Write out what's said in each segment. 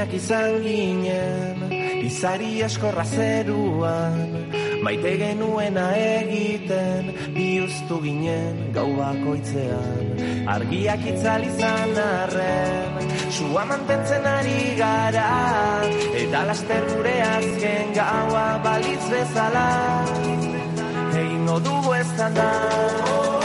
ezinak izan ginen Izari eskorra zeruan Maite genuena egiten Biuztu ginen gau bakoitzean. Argiak itzal izan arren Sua mantentzen ari gara Eta laster gure azken gaua balitz bezala. Egingo dugu ez da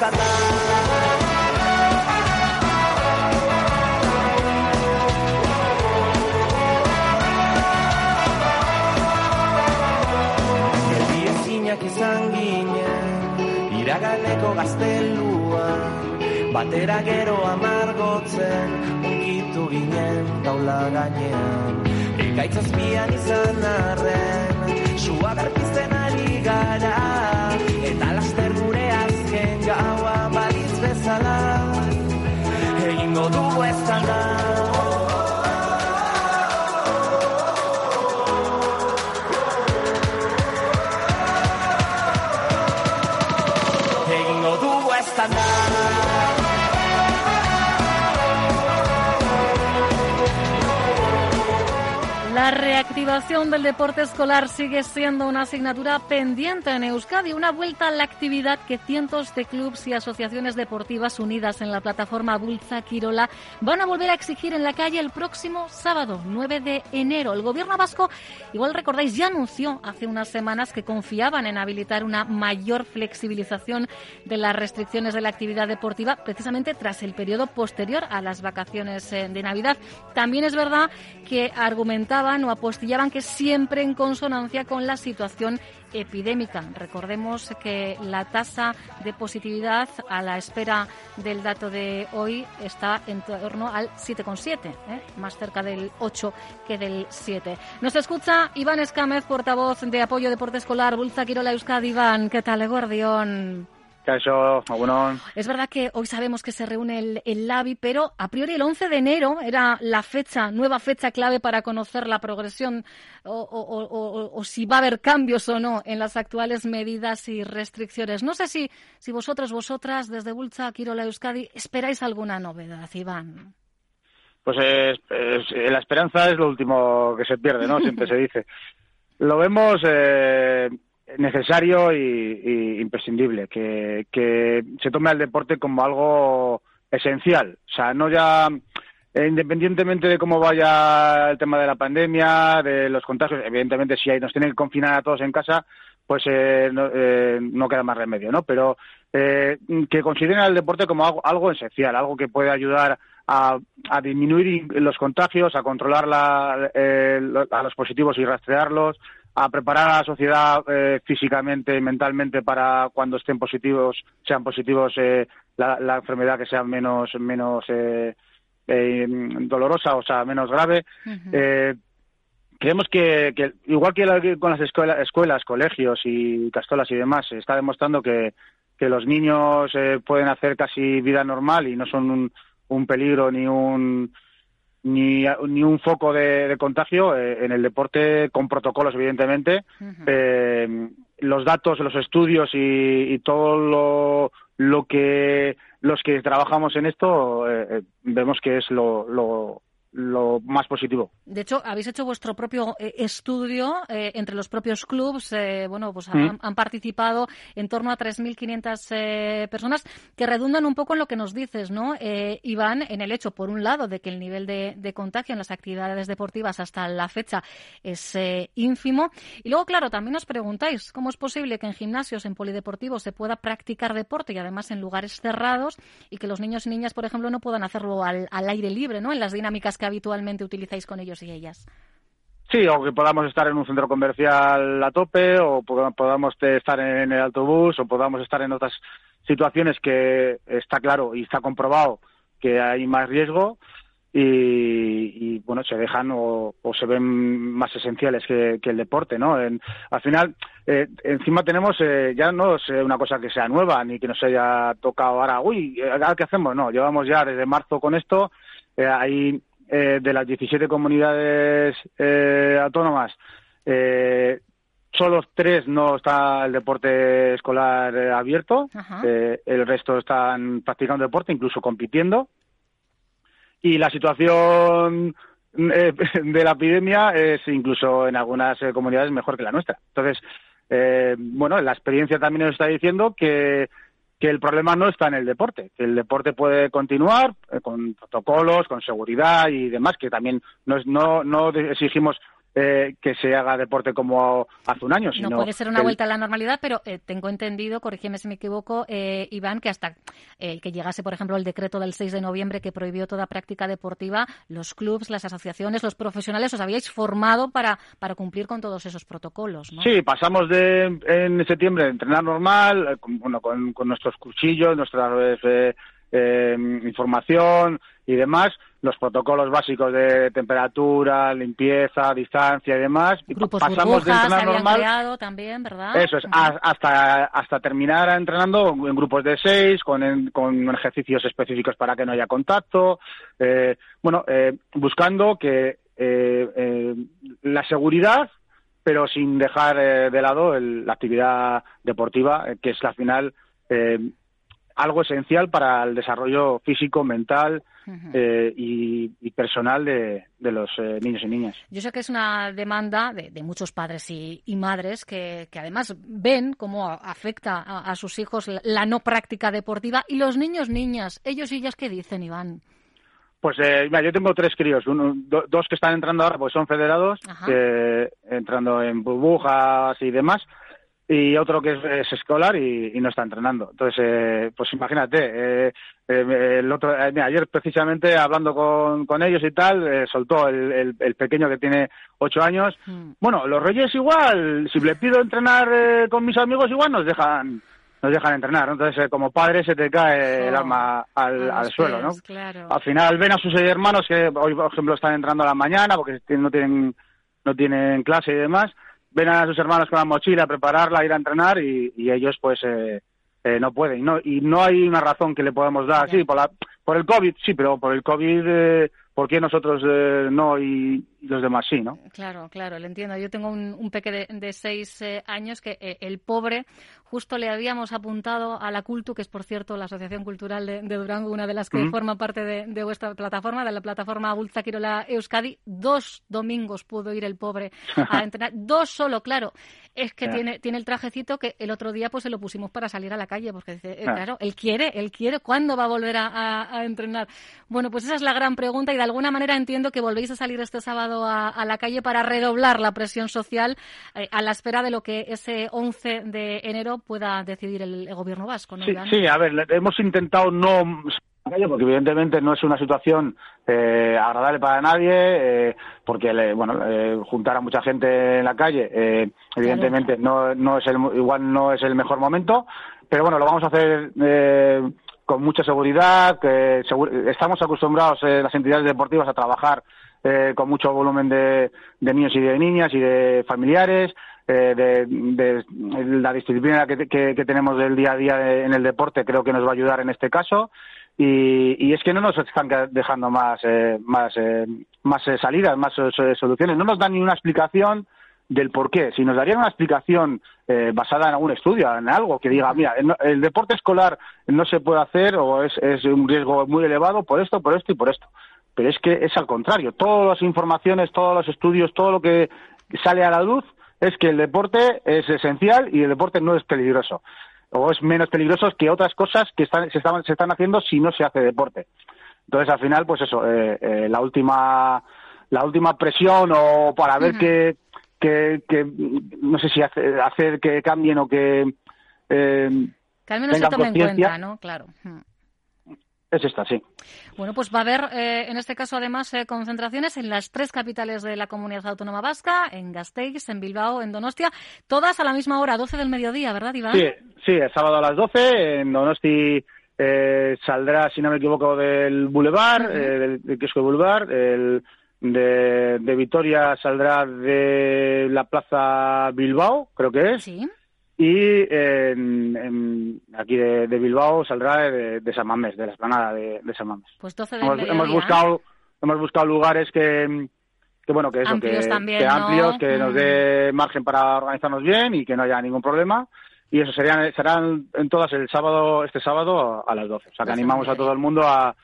Yucatán. Ezinak izan ginen, iraganeko gaztelua, batera gero amargotzen, unkitu ginen taula gainean. Ekaitzazpian izan arren, suagarpizten ari gara, azken gaua balitz bezala Egingo dugu ez da Egingo dugu ez La reactivación del deporte escolar sigue siendo una asignatura pendiente en Euskadi, una vuelta a la actividad que cientos de clubes y asociaciones deportivas unidas en la plataforma Bulza Quirola van a volver a exigir en la calle el próximo sábado, 9 de enero. El gobierno vasco, igual recordáis, ya anunció hace unas semanas que confiaban en habilitar una mayor flexibilización de las restricciones de la actividad deportiva, precisamente tras el periodo posterior a las vacaciones eh, de Navidad. También es verdad que argumentaban o apostillaban que siempre en consonancia con la situación epidémica. Recordemos que la tasa de positividad a la espera del dato de hoy está en torno al 7,7, ¿eh? más cerca del 8 que del 7. Nos escucha Iván Escámez, portavoz de Apoyo Deporte Escolar, Bulza Quirola Euskadi. Iván, ¿qué tal, Gordión? Es verdad que hoy sabemos que se reúne el, el LABI, pero a priori el 11 de enero era la fecha, nueva fecha clave para conocer la progresión o, o- o- o- o si va a haber cambios o no en las actuales medidas y restricciones. No sé si, si vosotros, vosotras, desde Bulcha, Quirola, Euskadi, esperáis alguna novedad, Iván. Pues es- es- la esperanza es lo último que se pierde, ¿no? Siempre se dice. Lo vemos eh, necesario y, imprescindible, que, se tome al deporte como algo esencial. O sea, no ya, eh, independientemente de cómo vaya el tema de la pandemia, de los contagios, evidentemente si ahí nos tienen que confinar a todos en casa, pues eh, no, eh, no queda más remedio, ¿no? Pero eh, que consideren al deporte como algo, algo esencial, algo que puede ayudar a, a disminuir los contagios, a controlar la- eh, a los positivos y rastrearlos, a preparar a la sociedad eh, físicamente y mentalmente para cuando estén positivos, sean positivos, eh, la, la enfermedad que sea menos, menos eh, eh, dolorosa, o sea, menos grave. Eh, creemos que, que igual que la- con las escuela- escuelas, colegios y castolas y demás, se está demostrando que, que los niños eh, pueden hacer casi vida normal y no son un, un peligro ni un ni, ni un foco de, de contagio eh, en el deporte con protocolos evidentemente. Eh, los datos los estudios y, y todo lo, lo que los que trabajamos en esto eh, eh, vemos que es lo, lo, lo más positivo De hecho, habéis hecho vuestro propio eh, estudio eh, entre los propios clubs. eh, bueno, pues Mm. han, han participado en torno a 3.500 eh, personas que redundan un poco en lo que nos dices, ¿no, eh, Iván? En el hecho, por un lado, de que el nivel de, de contagio en las actividades deportivas hasta la fecha es eh, ínfimo. Y luego, claro, también os preguntáis cómo es posible que en gimnasios, en polideportivos, se pueda practicar deporte y además en lugares cerrados y que los niños y niñas, por ejemplo, no puedan hacerlo al, al aire libre, ¿no? En las dinámicas que habitualmente utilizáis con ellos y ellas. Sí, o que podamos estar en un centro comercial a tope, o poda- podamos estar en el autobús, o podamos estar en otras situaciones que está claro y está comprobado que hay más riesgo y, y, bueno, se dejan o, se ven más esenciales que, el deporte, ¿no? Al final, eh, encima tenemos, eh, ya no es una cosa que sea nueva ni que nos haya tocado ahora, uy, ¿ahora qué hacemos? No, llevamos ya desde marzo con esto, eh, hay eh, de las 17 comunidades eh, autónomas, eh, solo tres no está el deporte escolar eh, abierto, eh, el resto están practicando deporte, incluso compitiendo. Y la situación eh, de la epidemia es incluso en algunas eh, comunidades mejor que la nuestra. Entonces, bueno, la experiencia también nos está diciendo que, que el problema no está en el deporte, que el deporte puede continuar eh, con protocolos, con seguridad y demás, que también no, es- no, no exigimos eh, que se haga deporte como hace un año, sino No puede ser una el- vuelta a la normalidad, pero eh, tengo entendido, corrígeme si me equivoco, eh, Iván, que hasta eh, que llegase, por ejemplo, el decreto del 6 de noviembre que prohibió toda práctica deportiva, los clubs, las asociaciones, los profesionales os habíais formado para, para cumplir con todos esos protocolos, ¿no? Sí, pasamos de en septiembre de entrenar normal, eh, con, bueno, con, con nuestros cuchillos, nuestra eh, información y demás, los protocolos básicos de temperatura, limpieza, distancia y demás. Grupos pasamos de entrenar normal también, ¿verdad? Eso es, a- hasta, hasta terminar entrenando en grupos de seis, con, en- con ejercicios específicos para que no haya contacto. eh, bueno, eh, buscando que eh, eh, la seguridad, pero sin dejar eh, de lado el- la actividad deportiva, que es la final eh, algo esencial para el desarrollo físico, mental eh, y, y personal de, de los eh, niños y niñas. Yo sé que es una demanda de, de muchos padres y, y madres que, que además ven cómo afecta a, a sus hijos la, no práctica deportiva. Y los niños, niñas, ellos y ellas, ¿qué dicen, Iván? Pues eh, mira, yo tengo tres críos, uno, do- dos que están entrando ahora porque son federados, eh, entrando en burbujas y demás, y otro que es, es escolar y, y no está entrenando. Entonces, eh, pues imagínate, eh, eh, el otro, eh, mira, ayer precisamente hablando con, con ellos y tal, eh, soltó el, el- el pequeño que tiene ocho años. Mm. Bueno, los Reyes igual, si le pido entrenar con mis amigos igual nos dejan nos dejan entrenar, ¿no? Entonces, eh, como padre se te cae el Oh, alma al, suelo, ¿no? Claro. Al final ven a sus hermanos que hoy, por ejemplo, están entrando a la mañana porque no tienen, no tienen clase y demás. Ven a sus hermanos con la mochila a prepararla, a ir a entrenar y, y ellos pues eh, eh, no pueden. Y no, y no hay una razón que le podamos dar. Sí, por, la, por el COVID, sí, pero por el COVID, eh, ¿por qué nosotros eh, no y, y los demás sí, no? Claro, claro, lo entiendo. Yo tengo un, un peque de, de seis eh, años que eh, el pobre justo le habíamos apuntado a la Cultu, que es por cierto la Asociación Cultural de, de Durango, una de las que forma parte de, de vuestra plataforma, de la plataforma Bultza Quirola Euskadi. Dos domingos pudo ir el pobre a entrenar, dos solo, claro. Es que tiene, tiene el trajecito que el otro día pues se lo pusimos para salir a la calle, porque dice, claro, él quiere, él quiere, ¿cuándo va a volver a, a- a entrenar? Bueno, pues esa es la gran pregunta y de alguna manera entiendo que volvéis a salir este sábado a, a la calle para redoblar la presión social eh, a la espera de lo que ese 11 de enero pueda decidir el, el gobierno vasco, ¿no, Sí, a ver, hemos intentado no porque evidentemente no es una situación eh, agradable para nadie, eh, porque le- bueno, eh, juntar a mucha gente en la calle, eh, evidentemente no, no es el, igual no es el mejor momento, pero bueno, lo vamos a hacer eh, con mucha seguridad, que estamos acostumbrados eh, las entidades deportivas a trabajar eh, con mucho volumen de, de niños y de niñas y de familiares, eh, de, la disciplina que, que- tenemos del día a día en el deporte creo que nos va a ayudar en este caso. Y, y es que no nos están dejando más eh, más eh, más eh, salidas más soluciones. No nos dan ni una explicación del por qué si nos darían una explicación eh, basada en algún estudio en algo que diga mira el, el deporte escolar no se puede hacer o es, es un riesgo muy elevado por esto por esto y por esto. Pero es que es al contrario. Todas las informaciones todos los estudios todo lo que sale a la luz es que el deporte es esencial y el deporte no es peligroso. O es menos peligroso que otras cosas que están, se, están, se están haciendo si no se hace deporte. Entonces, al final, pues eso, eh, eh, la última la última presión o para ver que, que, que, no sé si hace- hacer que cambien o que eh, Que al menos se tome en cuenta, ¿no? Claro. Mm. es esta, sí. Bueno, pues va a haber, eh, en este caso, además, eh, concentraciones en las tres capitales de la comunidad autónoma vasca, en Gasteiz, en Bilbao, en Donostia, todas a la misma hora, 12 del mediodía, ¿verdad, Iván? Sí, sí, el sábado a las 12 en Donosti eh, saldrá, si no me equivoco, del Boulevard, Ujú. eh, del, del kiosco Boulevard, el de, de Vitoria saldrá de la Plaza Bilbao, creo que es, Sí. y en- en- aquí de, de Bilbao saldrá de, de San Mamés, de la esplanada de, de San Mamés. Pues 12 del Hemos, buscado hemos buscado lugares que, que bueno, que eso, Amplios que, también, que ¿no? amplios, que nos dé margen para organizarnos bien y que no haya ningún problema. Y eso serían, serán en todas el sábado, este sábado a las 12. O sea que animamos a todo el mundo a,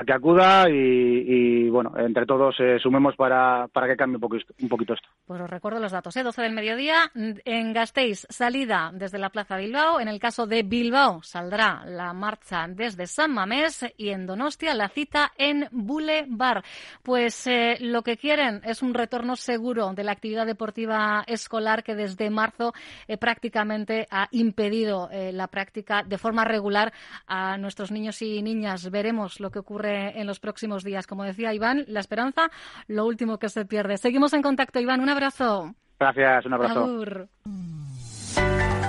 a que acuda y, bueno, entre todos eh, sumemos para, para que cambie un poquito, un poquito esto. Pues os recuerdo los datos, ¿eh? 12 del mediodía en Gasteiz, salida desde la Plaza Bilbao. En el caso de Bilbao saldrá la marcha desde San Mamés y en Donostia la cita en Boulevard. Pues eh, lo que quieren es un retorno seguro de la actividad deportiva escolar que desde marzo eh, prácticamente ha impedido la práctica de forma regular a nuestros niños y niñas. Veremos lo que ocurre en los próximos días. Como decía Iván, la esperanza, lo último que se pierde. Seguimos en contacto, Iván. Un abrazo. Gracias, un abrazo. Agur.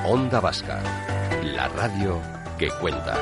Onda Vasca, la radio que cuenta.